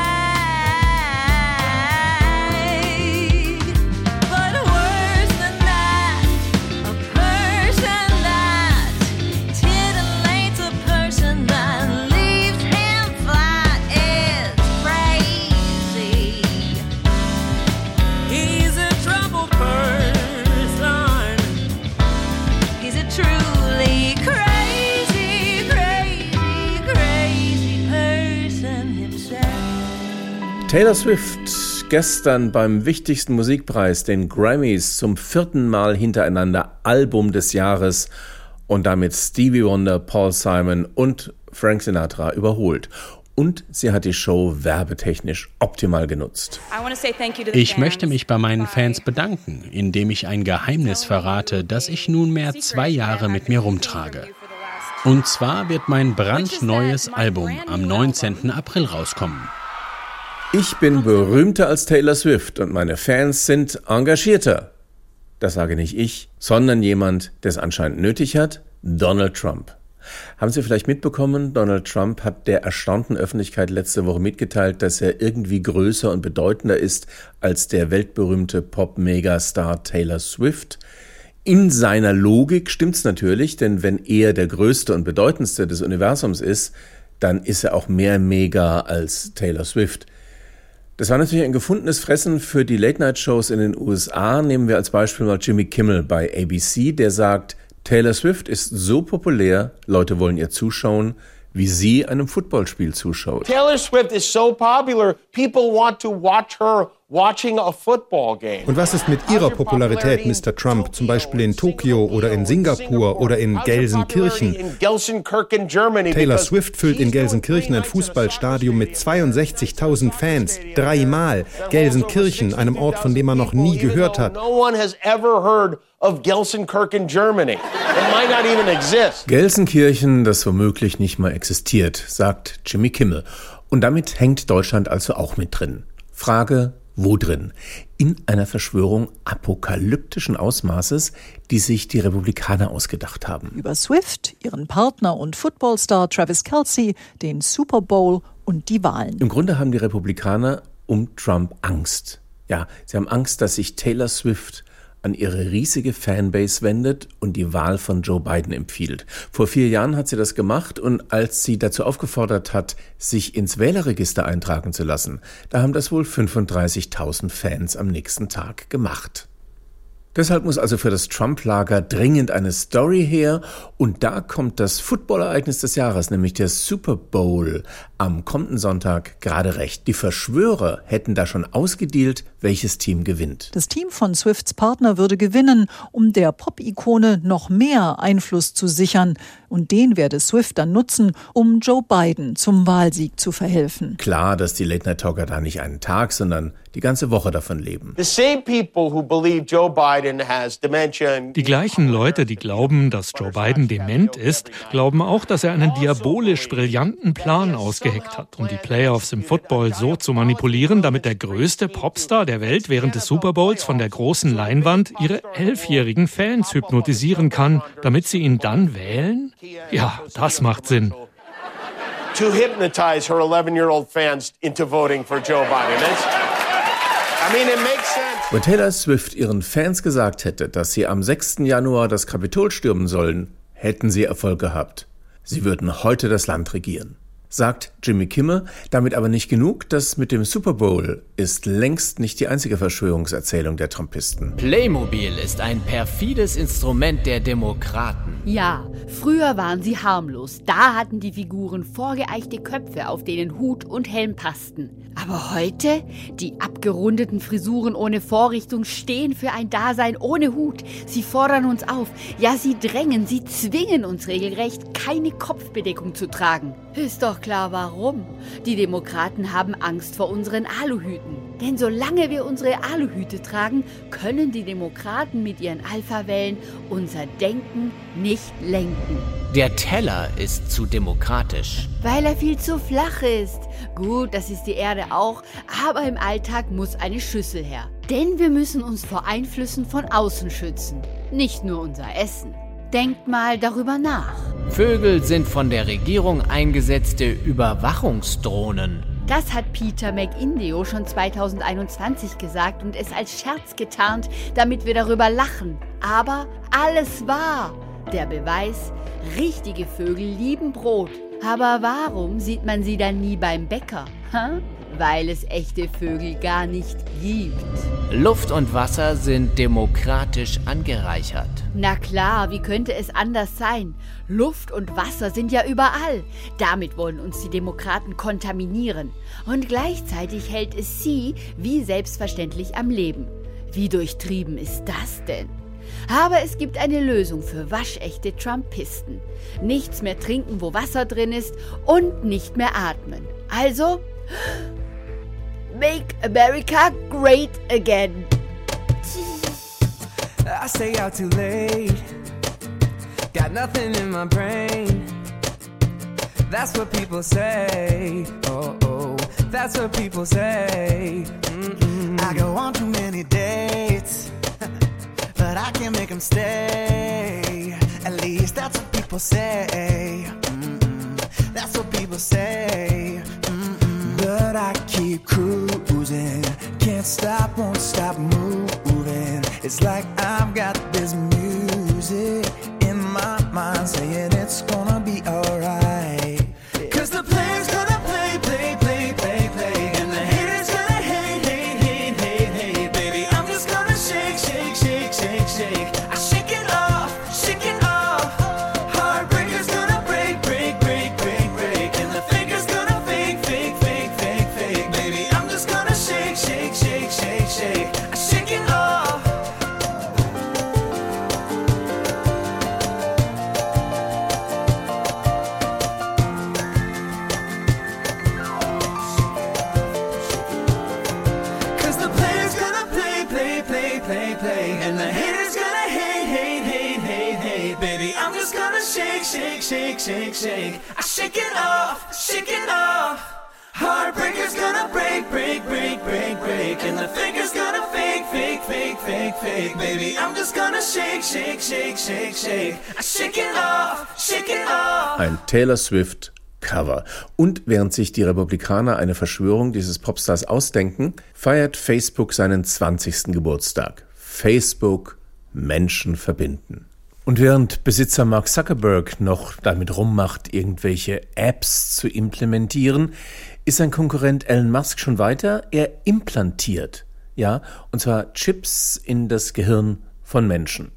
Taylor Swift gestern beim wichtigsten Musikpreis, den Grammys, zum vierten Mal hintereinander Album des Jahres und damit Stevie Wonder, Paul Simon und Frank Sinatra überholt. Und sie hat die Show werbetechnisch optimal genutzt. Ich möchte mich bei meinen Fans bedanken, indem ich ein Geheimnis verrate, das ich nunmehr zwei Jahre mit mir rumtrage. Und zwar wird mein brandneues Album am 19. April rauskommen. Ich bin berühmter als Taylor Swift und meine Fans sind engagierter. Das sage nicht ich, sondern jemand, der es anscheinend nötig hat, Donald Trump. Haben Sie vielleicht mitbekommen, Donald Trump hat der erstaunten Öffentlichkeit letzte Woche mitgeteilt, dass er irgendwie größer und bedeutender ist als der weltberühmte Pop-Megastar Taylor Swift. In seiner Logik stimmt's natürlich, denn wenn er der größte und bedeutendste des Universums ist, dann ist er auch mehr Mega als Taylor Swift. Das war natürlich ein gefundenes Fressen für die Late-Night-Shows in den USA. Nehmen wir als Beispiel mal Jimmy Kimmel bei ABC, der sagt, Taylor Swift ist so populär, Leute wollen ihr zuschauen, wie sie einem Footballspiel zuschaut. Taylor Swift is so popular, people want to watch her watching a football game. Und was ist mit Ihrer Popularität, Mr. Trump, zum Beispiel in Tokio oder in Singapur oder in Gelsenkirchen? Taylor Swift füllt in Gelsenkirchen ein Fußballstadion mit 62.000 Fans. Dreimal. Gelsenkirchen, einem Ort, von dem man noch nie gehört hat. No one has ever heard of Gelsenkirchen, Germany. It might not even exist. Gelsenkirchen, das womöglich nicht mal existiert, sagt Jimmy Kimmel. Und damit hängt Deutschland also auch mit drin. Frage, wo drin? In einer Verschwörung apokalyptischen Ausmaßes, die sich die Republikaner ausgedacht haben. Über Swift, ihren Partner und Footballstar Travis Kelsey, den Super Bowl und die Wahlen. Im Grunde haben die Republikaner um Trump Angst. Ja, sie haben Angst, dass sich Taylor Swift an ihre riesige Fanbase wendet und die Wahl von Joe Biden empfiehlt. Vor vier Jahren hat sie das gemacht und als sie dazu aufgefordert hat, sich ins Wählerregister eintragen zu lassen, da haben das wohl 35.000 Fans am nächsten Tag gemacht. Deshalb muss also für das Trump-Lager dringend eine Story her und da kommt das Footballereignis des Jahres, nämlich der Super Bowl, am kommenden Sonntag gerade recht. Die Verschwörer hätten da schon ausgedealt, welches Team gewinnt. Das Team von Swifts Partner würde gewinnen, um der Pop-Ikone noch mehr Einfluss zu sichern. Und den werde Swift dann nutzen, um Joe Biden zum Wahlsieg zu verhelfen. Klar, dass die Late-Night-Talker da nicht einen Tag, sondern die ganze Woche davon leben. The same people who believe Joe Biden has dementia and Die gleichen Leute, die glauben, dass Joe Biden dement ist, glauben auch, dass er einen diabolisch brillanten Plan ausgeheckt hat, um die Playoffs im Football so zu manipulieren, damit der größte Popstar der Welt während des Super Bowls von der großen Leinwand ihre elfjährigen Fans hypnotisieren kann, damit sie ihn dann wählen? Ja, das macht Sinn. to hypnotize her 11-year-old fans into voting for Joe Biden. I mean, it makes sense. Wenn Taylor Swift ihren Fans gesagt hätte, dass sie am 6. Januar das Kapitol stürmen sollen, hätten sie Erfolg gehabt. Sie würden heute das Land regieren. Sagt Jimmy Kimmel, damit aber nicht genug, das mit dem Super Bowl ist längst nicht die einzige Verschwörungserzählung der Trumpisten. Playmobil ist ein perfides Instrument der Demokraten. Ja, früher waren sie harmlos. Da hatten die Figuren vorgeeichte Köpfe, auf denen Hut und Helm passten. Aber heute? Die abgerundeten Frisuren ohne Vorrichtung stehen für ein Dasein ohne Hut. Sie fordern uns auf. Ja, sie drängen, sie zwingen uns regelrecht, keine Kopfbedeckung zu tragen. Ist doch klar, warum. Die Demokraten haben Angst vor unseren Aluhüten. Denn solange wir unsere Aluhüte tragen, können die Demokraten mit ihren Alphawellen unser Denken nicht lenken. Der Teller ist zu demokratisch. Weil er viel zu flach ist. Gut, das ist die Erde auch, aber im Alltag muss eine Schüssel her. Denn wir müssen uns vor Einflüssen von außen schützen. Nicht nur unser Essen. Denkt mal darüber nach. Vögel sind von der Regierung eingesetzte Überwachungsdrohnen. Das hat Peter McIndio schon 2021 gesagt und es als Scherz getarnt, damit wir darüber lachen. Aber alles wahr. Der Beweis, richtige Vögel lieben Brot. Aber warum sieht man sie dann nie beim Bäcker? Hä? Weil es echte Vögel gar nicht gibt. Luft und Wasser sind demokratisch angereichert. Na klar, wie könnte es anders sein? Luft und Wasser sind ja überall. Damit wollen uns die Demokraten kontaminieren. Und gleichzeitig hält es sie wie selbstverständlich am Leben. Wie durchtrieben ist das denn? Aber es gibt eine Lösung für waschechte Trumpisten. Nichts mehr trinken, wo Wasser drin ist und nicht mehr atmen. Also, make America great again. I stay out too late. Got nothing in my brain. That's what people say. Oh, oh, that's what people say. Mm-mm. I go on too many dates, *laughs* but I can't make them stay. At least that's what people say. Mm-mm. That's what people say. Keep cruising, can't stop, won't stop moving. It's like I've got this music in my mind saying it's gonna be alright. Play, play. And the haters gonna hate, hate, hate, hate, hate. Baby, I'm just gonna shake, shake, shake, shake, shake. I shake it off, shake it off. Heartbreaker's gonna break, break, break, break, break. And the faker's gonna fake, fake, fake, fake, fake. Baby, I'm just gonna shake, shake, shake, shake, shake. I shake it off, shake it off. Ein Taylor Swift Cover. Und während sich die Republikaner eine Verschwörung dieses Popstars ausdenken, feiert Facebook seinen 20. Geburtstag. Facebook Menschen verbinden. Und während Besitzer Mark Zuckerberg noch damit rummacht, irgendwelche Apps zu implementieren, ist sein Konkurrent Elon Musk schon weiter. Er implantiert, ja, und zwar Chips in das Gehirn von Menschen.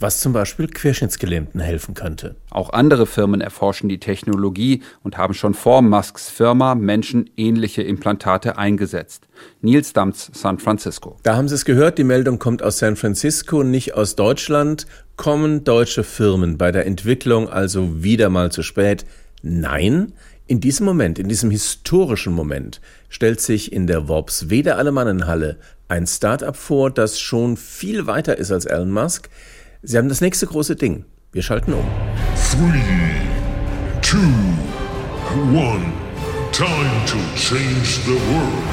Was zum Beispiel Querschnittsgelähmten helfen könnte. Auch andere Firmen erforschen die Technologie und haben schon vor Musks Firma menschenähnliche Implantate eingesetzt. Nils Dams, San Francisco. Da haben Sie es gehört, die Meldung kommt aus San Francisco, nicht aus Deutschland. Kommen deutsche Firmen bei der Entwicklung also wieder mal zu spät? Nein, in diesem Moment, in diesem historischen Moment, stellt sich in der Worpswede Alemannenhalle ein Start-up vor, das schon viel weiter ist als Elon Musk. Sie haben das nächste große Ding. Wir schalten um. Three, two, one. Time to change the world.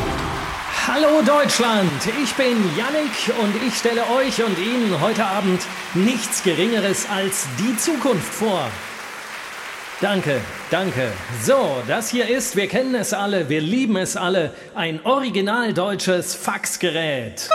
Hallo Deutschland, ich bin Yannick und ich stelle euch und Ihnen heute Abend nichts Geringeres als die Zukunft vor. Danke, danke. So, das hier ist, wir kennen es alle, wir lieben es alle, ein original deutsches Faxgerät.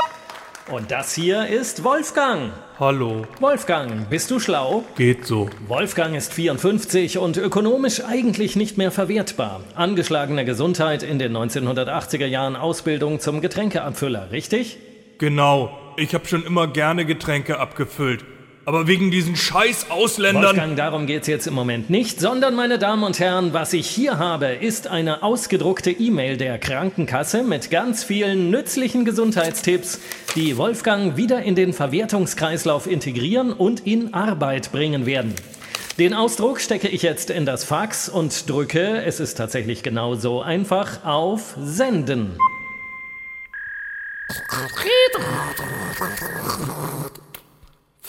Und das hier ist Wolfgang. Hallo. Wolfgang, bist du schlau? Geht so. Wolfgang ist 54 und ökonomisch eigentlich nicht mehr verwertbar. Angeschlagene Gesundheit in den 1980er Jahren Ausbildung zum Getränkeabfüller, richtig? Genau. Ich habe schon immer gerne Getränke abgefüllt. Aber wegen diesen scheiß Ausländern. Wolfgang, darum geht's jetzt im Moment nicht, sondern meine Damen und Herren, was ich hier habe, ist eine ausgedruckte E-Mail der Krankenkasse mit ganz vielen nützlichen Gesundheitstipps, die Wolfgang wieder in den Verwertungskreislauf integrieren und in Arbeit bringen werden. Den Ausdruck stecke ich jetzt in das Fax und drücke, es ist tatsächlich genauso einfach, auf Senden.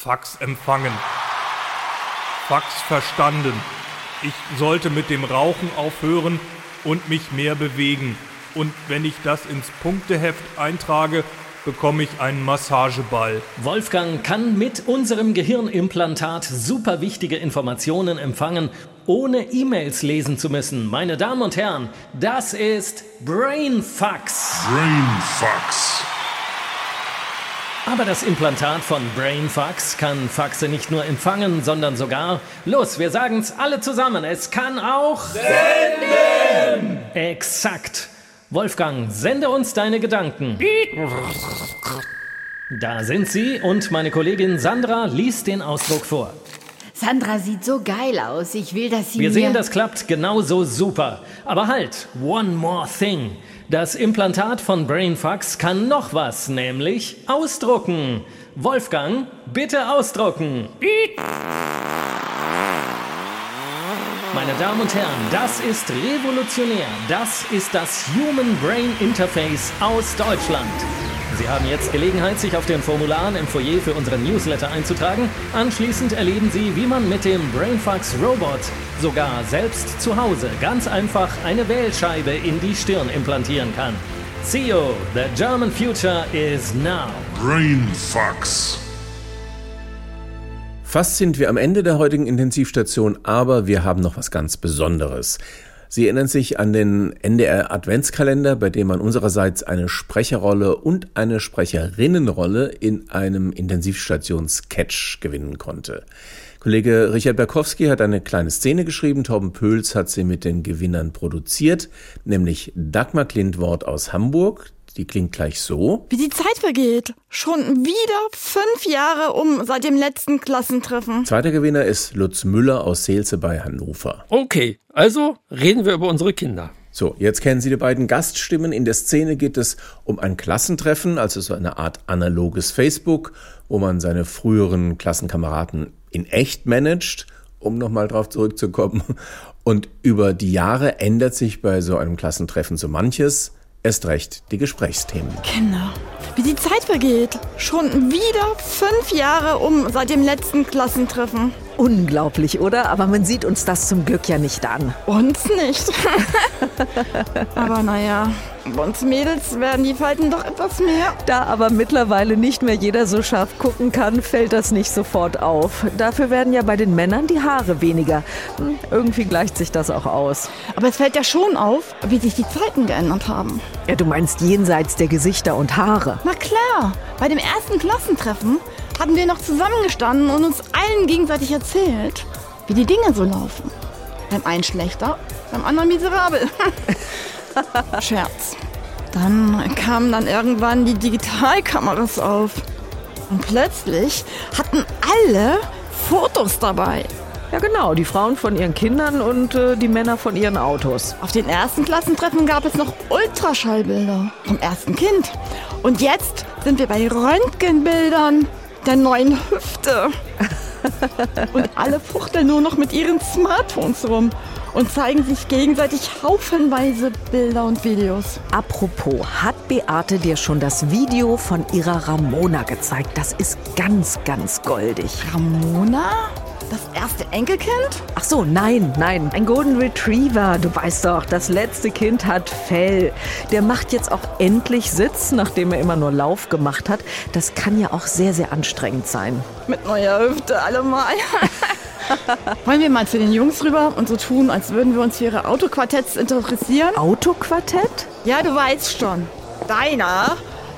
Fax empfangen. Fax verstanden. Ich sollte mit dem Rauchen aufhören und mich mehr bewegen. Und wenn ich das ins Punkteheft eintrage, bekomme ich einen Massageball. Wolfgang kann mit unserem Gehirnimplantat super wichtige Informationen empfangen, ohne E-Mails lesen zu müssen. Meine Damen und Herren, das ist Brainfax. Brainfax. Aber das Implantat von BrainFax kann Faxe nicht nur empfangen, sondern sogar, los, wir sagen's alle zusammen, es kann auch senden! Exakt. Wolfgang, sende uns deine Gedanken. Da sind sie und meine Kollegin Sandra liest den Ausdruck vor. Sandra sieht so geil aus. Ich will, dass sie Wir mir... sehen, das klappt genauso super. Aber halt, one more thing. Das Implantat von BrainFax kann noch was, nämlich ausdrucken. Wolfgang, bitte ausdrucken. Meine Damen und Herren, das ist revolutionär. Das ist das Human Brain Interface aus Deutschland. Sie haben jetzt Gelegenheit, sich auf den Formularen im Foyer für unseren Newsletter einzutragen. Anschließend erleben Sie, wie man mit dem BrainFax Robot sogar selbst zu Hause ganz einfach eine Wählscheibe in die Stirn implantieren kann. CEO, the German future is now. Brainfucks. Fast sind wir am Ende der heutigen Intensivstation, aber wir haben noch was ganz Besonderes. Sie erinnern sich an den NDR Adventskalender, bei dem man unsererseits eine Sprecherrolle und eine Sprecherinnenrolle in einem Intensivstation-Sketch gewinnen konnte. Kollege Richard Berkowski hat eine kleine Szene geschrieben, Torben Pöls hat sie mit den Gewinnern produziert, nämlich Dagmar Klintwort aus Hamburg, die klingt gleich so. Wie die Zeit vergeht. Schon wieder fünf Jahre um seit dem letzten Klassentreffen. Zweiter Gewinner ist Lutz Müller aus Seelze bei Hannover. Okay, also reden wir über unsere Kinder. So, jetzt kennen Sie die beiden Gaststimmen. In der Szene geht es um ein Klassentreffen, also so eine Art analoges Facebook, wo man seine früheren Klassenkameraden in echt managt, um nochmal drauf zurückzukommen. Und über die Jahre ändert sich bei so einem Klassentreffen so manches. Erst recht die Gesprächsthemen. Kinder, wie die Zeit vergeht. Schon wieder fünf Jahre um seit dem letzten Klassentreffen. Unglaublich, oder? Aber man sieht uns das zum Glück ja nicht an. Uns nicht. *laughs* aber naja, uns Mädels werden die Falten doch etwas mehr. Da aber mittlerweile nicht mehr jeder so scharf gucken kann, fällt das nicht sofort auf. Dafür werden ja bei den Männern die Haare weniger. Hm, Irgendwie gleicht sich das auch aus. Aber es fällt ja schon auf, wie sich die Zeiten geändert haben. Ja, du meinst jenseits der Gesichter und Haare. Na klar, bei dem ersten Klassentreffen hatten wir noch zusammengestanden und uns allen gegenseitig erzählt, wie die Dinge so laufen. Beim einen schlechter, beim anderen miserabel. *laughs* Scherz. Dann kamen dann irgendwann die Digitalkameras auf. Und plötzlich hatten alle Fotos dabei. Ja genau, die Frauen von ihren Kindern und äh, die Männer von ihren Autos. Auf den ersten Klassentreffen gab es noch Ultraschallbilder vom ersten Kind. Und jetzt sind wir bei Röntgenbildern der neuen Hüfte. und alle fuchteln nur noch mit ihren Smartphones rum und zeigen sich gegenseitig haufenweise Bilder und Videos. Apropos, hat Beate dir schon das Video von ihrer Ramona gezeigt? Das ist ganz, ganz goldig. Ramona? Das erste Enkelkind? Ach so, nein, nein, ein Golden Retriever. Du weißt doch, das letzte Kind hat Fell. Der macht jetzt auch endlich Sitz, nachdem er immer nur Lauf gemacht hat. Das kann ja auch sehr, sehr anstrengend sein. Mit neuer Hüfte allemal. *laughs* Wollen wir mal zu den Jungs rüber und so tun, als würden wir uns für ihre Autoquartetts interessieren? Autoquartett? Ja, du weißt schon. Deiner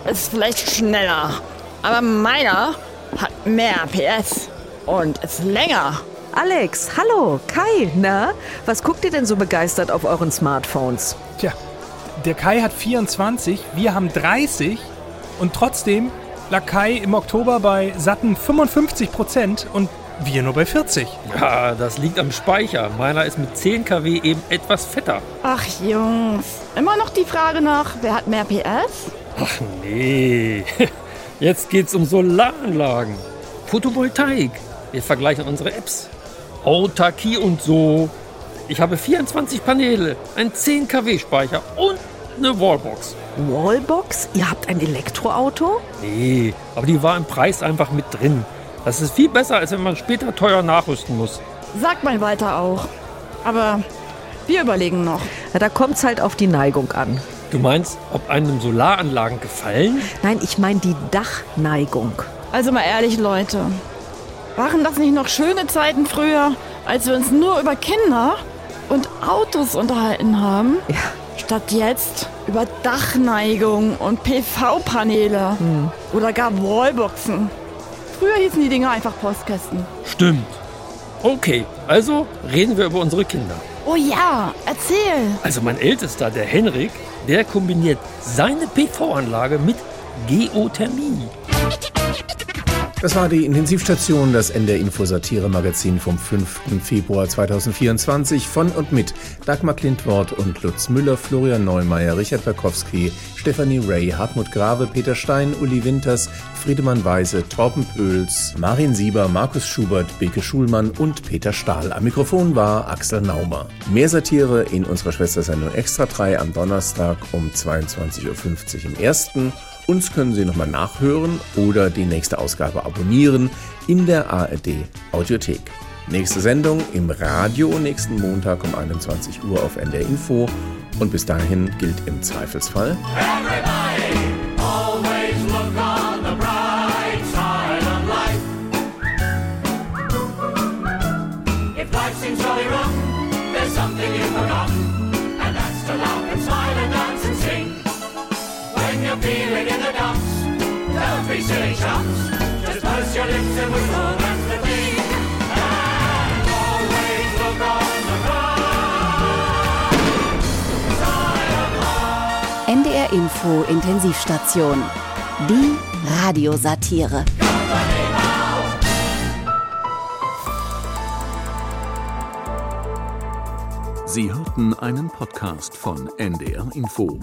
ist vielleicht schneller, aber meiner hat mehr PS und ist länger. Alex, hallo, Kai, na? Was guckt ihr denn so begeistert auf euren Smartphones? Tja, der Kai hat 24, wir haben 30 und trotzdem lag Kai im Oktober bei satten 55 Prozent und wir nur bei 40. Ja, das liegt am Speicher. Meiner ist mit 10 kW eben etwas fetter. Ach Jungs, immer noch die Frage nach, wer hat mehr PS? Ach nee. *laughs* Jetzt geht's um Solaranlagen. Photovoltaik. Wir vergleichen unsere Apps. Autarkie und so. Ich habe 24 Paneele, ein 10 kW Speicher und eine Wallbox. Wallbox? Ihr habt ein Elektroauto? Nee, aber die war im Preis einfach mit drin. Das ist viel besser, als wenn man später teuer nachrüsten muss. Sagt mein Walter auch. Aber wir überlegen noch. Ja, da kommt's halt auf die Neigung an. Du meinst, ob einem Solaranlagen gefallen? Nein, ich meine die Dachneigung. Also mal ehrlich, Leute. Waren das nicht noch schöne Zeiten früher, als wir uns nur über Kinder und Autos unterhalten haben? Ja, Statt jetzt über Dachneigung und PV-Paneele oder gar Wallboxen. Früher hießen die Dinger einfach Postkästen. Stimmt. Okay, also reden wir über unsere Kinder. Oh ja, erzähl. Also mein Ältester, der Henrik, der kombiniert seine PV-Anlage mit Geothermie. Das war die Intensivstation, das NDR Info Satire Magazin vom 5. Februar 2024 von und mit Dagmar Klintwort und Lutz Müller, Florian Neumeier, Richard Berkowski, Stefanie Ray, Hartmut Grave, Peter Stein, Uli Winters, Friedemann Weise, Torben Pöls, Marin Sieber, Markus Schubert, Beke Schulmann und Peter Stahl. Am Mikrofon war Axel Naumer. Mehr Satire in unserer Schwestersendung Extra 3 am Donnerstag um 22.50 Uhr im ersten. Uns können Sie nochmal nachhören oder die nächste Ausgabe abonnieren in der ARD Audiothek. Nächste Sendung im Radio nächsten Montag um 21 Uhr auf NDR Info. Und bis dahin gilt im Zweifelsfall. Always be silly chumps. Just purse your lips and always look on the life. NDR Info Intensivstation. Die Radiosatire. Sie hörten einen Podcast von NDR Info.